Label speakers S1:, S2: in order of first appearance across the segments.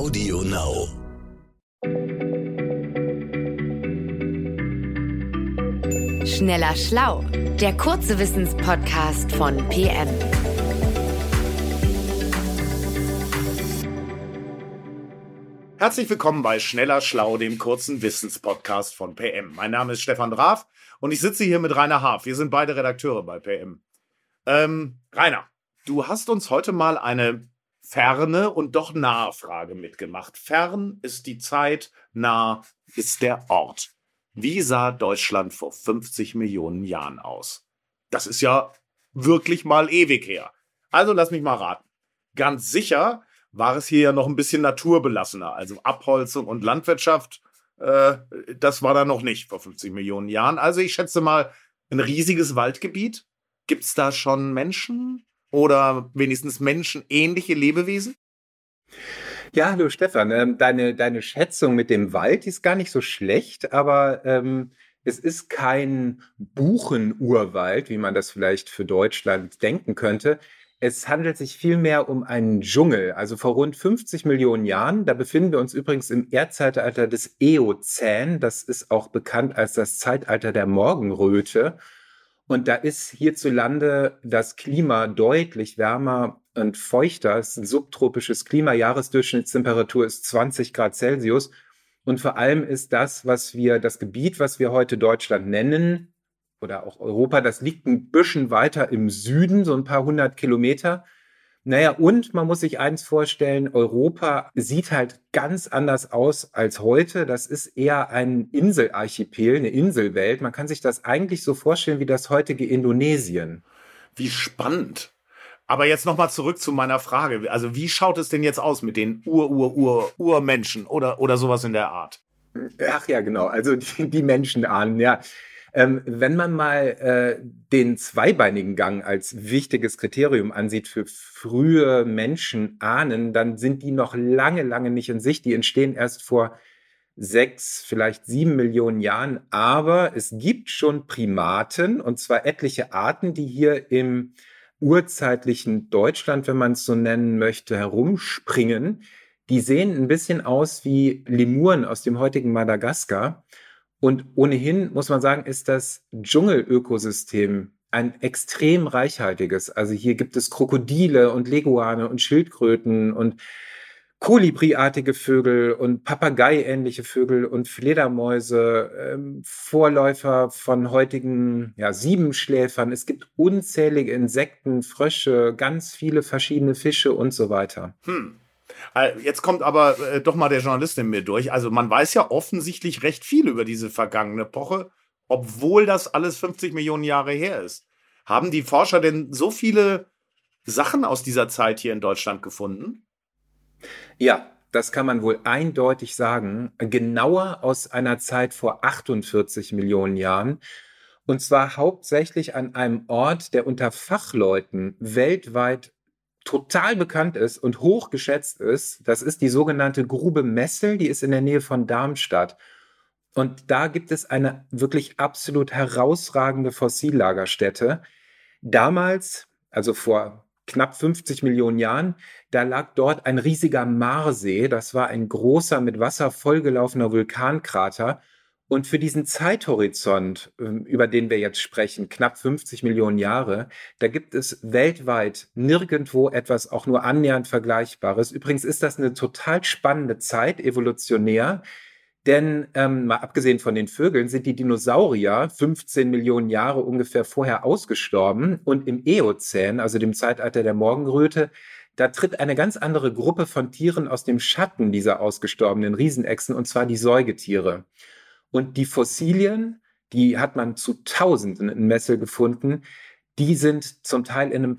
S1: Audio Now.
S2: Schneller Schlau, der kurze Wissenspodcast von PM.
S3: Herzlich willkommen bei Schneller Schlau, dem kurzen Wissenspodcast von PM. Mein Name ist Stefan Draf und ich sitze hier mit Rainer Haaf. Wir sind beide Redakteure bei PM. Ähm, Rainer, du hast uns heute mal eine ferne und doch nahe Frage mitgemacht. Fern ist die Zeit, nah ist der Ort. Wie sah Deutschland vor 50 Millionen Jahren aus? Das ist ja wirklich mal ewig her. Also lass mich mal raten. Ganz sicher war es hier ja noch ein bisschen naturbelassener. Also Abholzung und Landwirtschaft, äh, das war da noch nicht vor 50 Millionen Jahren. Also ich schätze mal ein riesiges Waldgebiet. Gibt es da schon Menschen? Oder wenigstens menschenähnliche Lebewesen?
S4: Ja, hallo Stefan. Ähm, deine, deine Schätzung mit dem Wald ist gar nicht so schlecht, aber ähm, es ist kein Buchenurwald, wie man das vielleicht für Deutschland denken könnte. Es handelt sich vielmehr um einen Dschungel. Also vor rund 50 Millionen Jahren, da befinden wir uns übrigens im Erdzeitalter des Eozän. Das ist auch bekannt als das Zeitalter der Morgenröte. Und da ist hierzulande das Klima deutlich wärmer und feuchter. Es ist ein subtropisches Klima. Jahresdurchschnittstemperatur ist 20 Grad Celsius. Und vor allem ist das, was wir, das Gebiet, was wir heute Deutschland nennen, oder auch Europa, das liegt ein bisschen weiter im Süden, so ein paar hundert Kilometer. Naja, und man muss sich eins vorstellen, Europa sieht halt ganz anders aus als heute. Das ist eher ein Inselarchipel, eine Inselwelt. Man kann sich das eigentlich so vorstellen wie das heutige Indonesien.
S3: Wie spannend. Aber jetzt nochmal zurück zu meiner Frage. Also wie schaut es denn jetzt aus mit den Ur-Ur-Ur-Urmenschen oder, oder sowas in der Art?
S4: Ach ja, genau. Also die, die Menschen ahnen, ja. Ähm, wenn man mal äh, den zweibeinigen Gang als wichtiges Kriterium ansieht für frühe Menschenahnen, dann sind die noch lange, lange nicht in sich. Die entstehen erst vor sechs, vielleicht sieben Millionen Jahren. Aber es gibt schon Primaten, und zwar etliche Arten, die hier im urzeitlichen Deutschland, wenn man es so nennen möchte, herumspringen. Die sehen ein bisschen aus wie Lemuren aus dem heutigen Madagaskar. Und ohnehin muss man sagen, ist das Dschungelökosystem ein extrem reichhaltiges. Also hier gibt es Krokodile und Leguane und Schildkröten und Kolibriartige Vögel und Papagei-ähnliche Vögel und Fledermäuse, ähm, Vorläufer von heutigen ja, Siebenschläfern. Es gibt unzählige Insekten, Frösche, ganz viele verschiedene Fische und so weiter.
S3: Hm. Äh, jetzt kommt aber äh, doch mal der Journalist in mir durch. Also man weiß ja offensichtlich recht viel über diese vergangene Epoche, obwohl das alles 50 Millionen Jahre her ist. Haben die Forscher denn so viele Sachen aus dieser Zeit hier in Deutschland gefunden?
S4: Ja, das kann man wohl eindeutig sagen. Genauer aus einer Zeit vor 48 Millionen Jahren. Und zwar hauptsächlich an einem Ort, der unter Fachleuten weltweit total bekannt ist und hoch geschätzt ist, das ist die sogenannte Grube Messel, die ist in der Nähe von Darmstadt. Und da gibt es eine wirklich absolut herausragende Fossillagerstätte. Damals, also vor knapp 50 Millionen Jahren, da lag dort ein riesiger Marsee. Das war ein großer, mit Wasser vollgelaufener Vulkankrater. Und für diesen Zeithorizont, ähm, über den wir jetzt sprechen, knapp 50 Millionen Jahre, da gibt es weltweit nirgendwo etwas auch nur annähernd Vergleichbares. Übrigens ist das eine total spannende Zeit, evolutionär. Denn ähm, mal abgesehen von den Vögeln sind die Dinosaurier 15 Millionen Jahre ungefähr vorher ausgestorben. Und im Eozän, also dem Zeitalter der Morgenröte, da tritt eine ganz andere Gruppe von Tieren aus dem Schatten dieser ausgestorbenen Riesenechsen, und zwar die Säugetiere. Und die Fossilien, die hat man zu Tausenden in Messel gefunden, die sind zum Teil in einem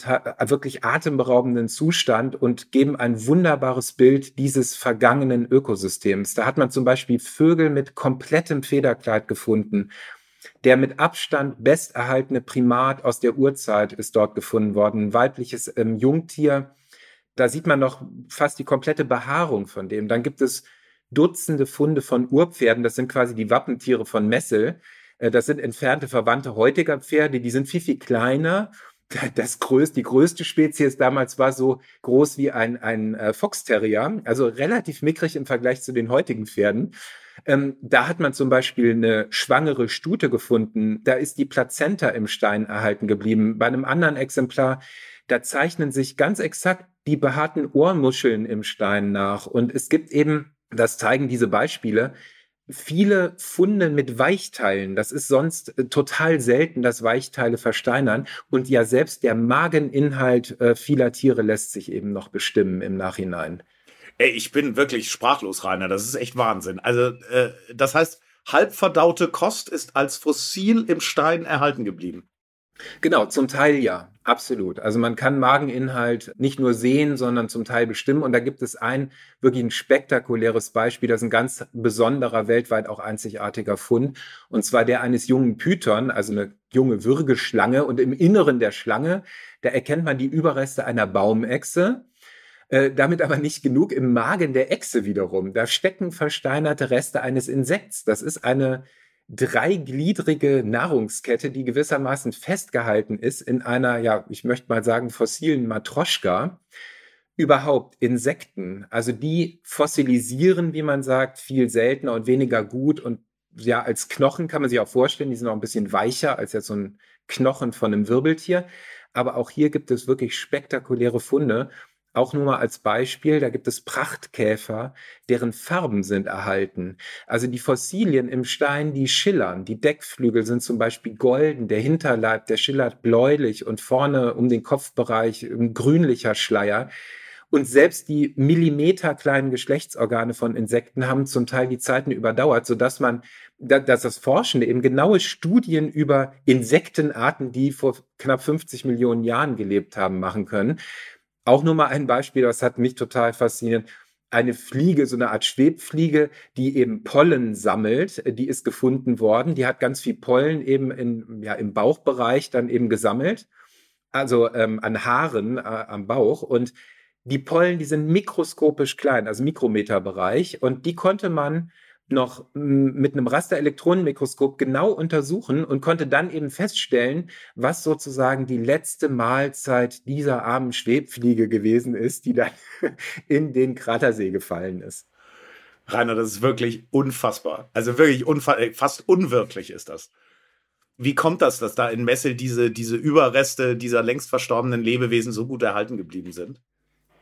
S4: wirklich atemberaubenden Zustand und geben ein wunderbares Bild dieses vergangenen Ökosystems. Da hat man zum Beispiel Vögel mit komplettem Federkleid gefunden. Der mit Abstand besterhaltene Primat aus der Urzeit ist dort gefunden worden, ein weibliches ähm, Jungtier. Da sieht man noch fast die komplette Behaarung von dem. Dann gibt es Dutzende Funde von Urpferden, das sind quasi die Wappentiere von Messel. Äh, das sind entfernte Verwandte heutiger Pferde, die sind viel, viel kleiner. das größte, die größte Spezies damals war so groß wie ein, ein äh, Fox Terrier, also relativ mickrig im Vergleich zu den heutigen Pferden. Ähm, da hat man zum Beispiel eine schwangere Stute gefunden. Da ist die Plazenta im Stein erhalten geblieben. Bei einem anderen Exemplar, da zeichnen sich ganz exakt die behaarten Ohrmuscheln im Stein nach. Und es gibt eben, das zeigen diese Beispiele, viele Funde mit Weichteilen. Das ist sonst äh, total selten, dass Weichteile versteinern. Und ja, selbst der Mageninhalt äh, vieler Tiere lässt sich eben noch bestimmen im Nachhinein.
S3: Ey, ich bin wirklich sprachlos, Rainer. Das ist echt Wahnsinn. Also, äh, das heißt, halbverdaute Kost ist als Fossil im Stein erhalten geblieben.
S4: Genau, zum Teil ja, absolut. Also man kann Mageninhalt nicht nur sehen, sondern zum Teil bestimmen. Und da gibt es ein wirklich ein spektakuläres Beispiel, das ist ein ganz besonderer, weltweit auch einzigartiger Fund. Und zwar der eines jungen Python, also eine junge Würgeschlange. Und im Inneren der Schlange, da erkennt man die Überreste einer Baumechse. Äh, damit aber nicht genug im Magen der Echse wiederum. Da stecken versteinerte Reste eines Insekts. Das ist eine dreigliedrige Nahrungskette, die gewissermaßen festgehalten ist in einer, ja, ich möchte mal sagen, fossilen Matroschka. Überhaupt Insekten, also die fossilisieren, wie man sagt, viel seltener und weniger gut und ja, als Knochen kann man sich auch vorstellen, die sind auch ein bisschen weicher als jetzt so ein Knochen von einem Wirbeltier. Aber auch hier gibt es wirklich spektakuläre Funde. Auch nur mal als Beispiel, da gibt es Prachtkäfer, deren Farben sind erhalten. Also die Fossilien im Stein, die schillern. Die Deckflügel sind zum Beispiel golden, der Hinterleib, der schillert bläulich und vorne um den Kopfbereich ein grünlicher Schleier. Und selbst die millimeterkleinen Geschlechtsorgane von Insekten haben zum Teil die Zeiten überdauert, sodass man, dass das Forschende eben genaue Studien über Insektenarten, die vor knapp 50 Millionen Jahren gelebt haben, machen können. Auch nur mal ein Beispiel, das hat mich total fasziniert. Eine Fliege, so eine Art Schwebfliege, die eben Pollen sammelt, die ist gefunden worden. Die hat ganz viel Pollen eben in, ja, im Bauchbereich dann eben gesammelt. Also ähm, an Haaren äh, am Bauch. Und die Pollen, die sind mikroskopisch klein, also Mikrometerbereich. Und die konnte man noch mit einem Rasterelektronenmikroskop genau untersuchen und konnte dann eben feststellen, was sozusagen die letzte Mahlzeit dieser armen Schwebfliege gewesen ist, die dann in den Kratersee gefallen ist.
S3: Rainer, das ist wirklich unfassbar. Also wirklich äh, fast unwirklich ist das. Wie kommt das, dass da in Messel diese, diese Überreste dieser längst verstorbenen Lebewesen so gut erhalten geblieben sind?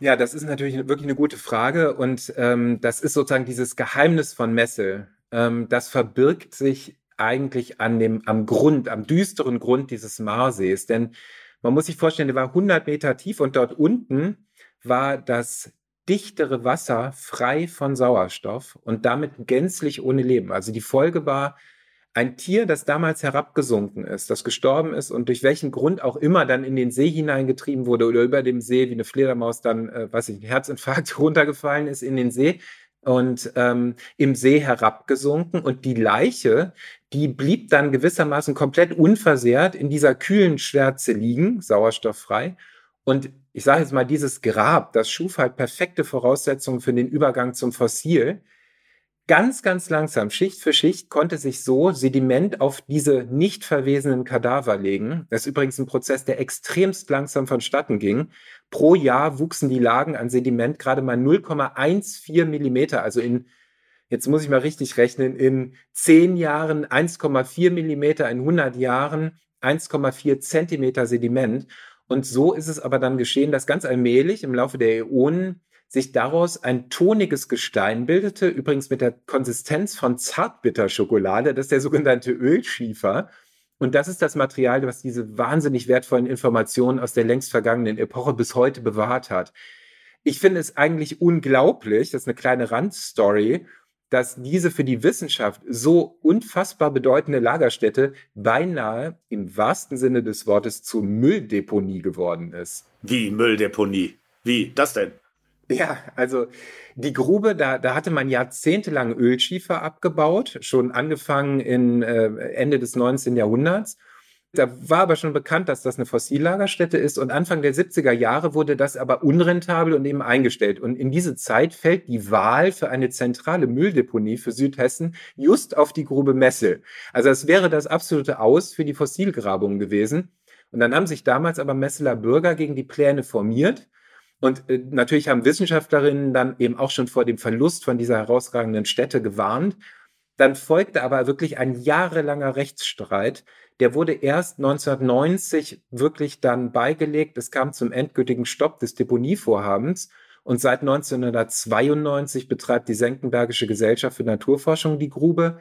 S4: Ja, das ist natürlich wirklich eine gute Frage und ähm, das ist sozusagen dieses Geheimnis von Messel. Ähm, das verbirgt sich eigentlich an dem, am Grund, am düsteren Grund dieses Marsees. Denn man muss sich vorstellen, der war 100 Meter tief und dort unten war das dichtere Wasser frei von Sauerstoff und damit gänzlich ohne Leben. Also die Folge war, ein Tier, das damals herabgesunken ist, das gestorben ist und durch welchen Grund auch immer dann in den See hineingetrieben wurde oder über dem See wie eine Fledermaus dann, äh, was ich, ein Herzinfarkt runtergefallen ist in den See und ähm, im See herabgesunken und die Leiche, die blieb dann gewissermaßen komplett unversehrt in dieser kühlen Schwärze liegen, sauerstofffrei. Und ich sage jetzt mal, dieses Grab, das schuf halt perfekte Voraussetzungen für den Übergang zum Fossil ganz, ganz langsam, Schicht für Schicht, konnte sich so Sediment auf diese nicht verwesenen Kadaver legen. Das ist übrigens ein Prozess, der extremst langsam vonstatten ging. Pro Jahr wuchsen die Lagen an Sediment gerade mal 0,14 Millimeter, also in Jetzt muss ich mal richtig rechnen. In zehn Jahren 1,4 Millimeter, in 100 Jahren 1,4 Zentimeter Sediment. Und so ist es aber dann geschehen, dass ganz allmählich im Laufe der Äonen sich daraus ein toniges Gestein bildete, übrigens mit der Konsistenz von Zartbitterschokolade, das ist der sogenannte Ölschiefer. Und das ist das Material, was diese wahnsinnig wertvollen Informationen aus der längst vergangenen Epoche bis heute bewahrt hat. Ich finde es eigentlich unglaublich, das ist eine kleine Randstory, dass diese für die Wissenschaft so unfassbar bedeutende Lagerstätte beinahe im wahrsten Sinne des Wortes zur Mülldeponie geworden ist.
S3: Wie Mülldeponie? Wie das denn?
S4: Ja, also die Grube, da, da hatte man jahrzehntelang Ölschiefer abgebaut, schon angefangen in äh, Ende des 19. Jahrhunderts. Da war aber schon bekannt, dass das eine Fossillagerstätte ist und Anfang der 70er Jahre wurde das aber unrentabel und eben eingestellt. Und in diese Zeit fällt die Wahl für eine zentrale Mülldeponie für Südhessen just auf die Grube Messel. Also es wäre das absolute Aus für die Fossilgrabung gewesen. Und dann haben sich damals aber Messeler Bürger gegen die Pläne formiert. Und äh, natürlich haben Wissenschaftlerinnen dann eben auch schon vor dem Verlust von dieser herausragenden Stätte gewarnt. Dann folgte aber wirklich ein jahrelanger Rechtsstreit. Der wurde erst 1990 wirklich dann beigelegt. Es kam zum endgültigen Stopp des Deponievorhabens. Und seit 1992 betreibt die Senckenbergische Gesellschaft für Naturforschung die Grube.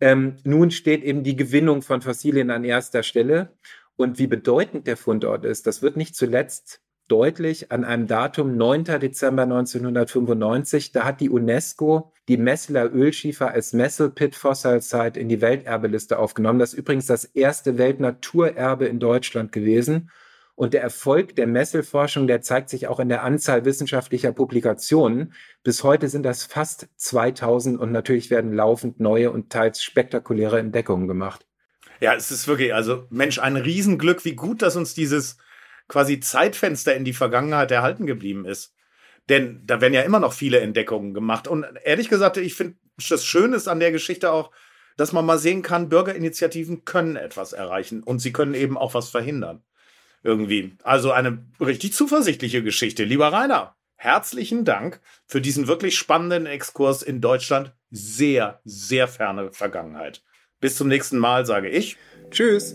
S4: Ähm, nun steht eben die Gewinnung von Fossilien an erster Stelle. Und wie bedeutend der Fundort ist, das wird nicht zuletzt deutlich an einem Datum 9. Dezember 1995. Da hat die UNESCO die Messler Ölschiefer als Messel Pit Fossil Site in die Welterbeliste aufgenommen. Das ist übrigens das erste Weltnaturerbe in Deutschland gewesen. Und der Erfolg der Messelforschung, der zeigt sich auch in der Anzahl wissenschaftlicher Publikationen. Bis heute sind das fast 2000 und natürlich werden laufend neue und teils spektakuläre Entdeckungen gemacht.
S3: Ja, es ist wirklich, also Mensch, ein Riesenglück, wie gut, dass uns dieses quasi Zeitfenster in die Vergangenheit erhalten geblieben ist. Denn da werden ja immer noch viele Entdeckungen gemacht. Und ehrlich gesagt, ich finde, das Schöne ist an der Geschichte auch, dass man mal sehen kann, Bürgerinitiativen können etwas erreichen und sie können eben auch was verhindern irgendwie. Also eine richtig zuversichtliche Geschichte. Lieber Rainer, herzlichen Dank für diesen wirklich spannenden Exkurs in Deutschland. Sehr, sehr ferne Vergangenheit. Bis zum nächsten Mal, sage ich.
S4: Tschüss.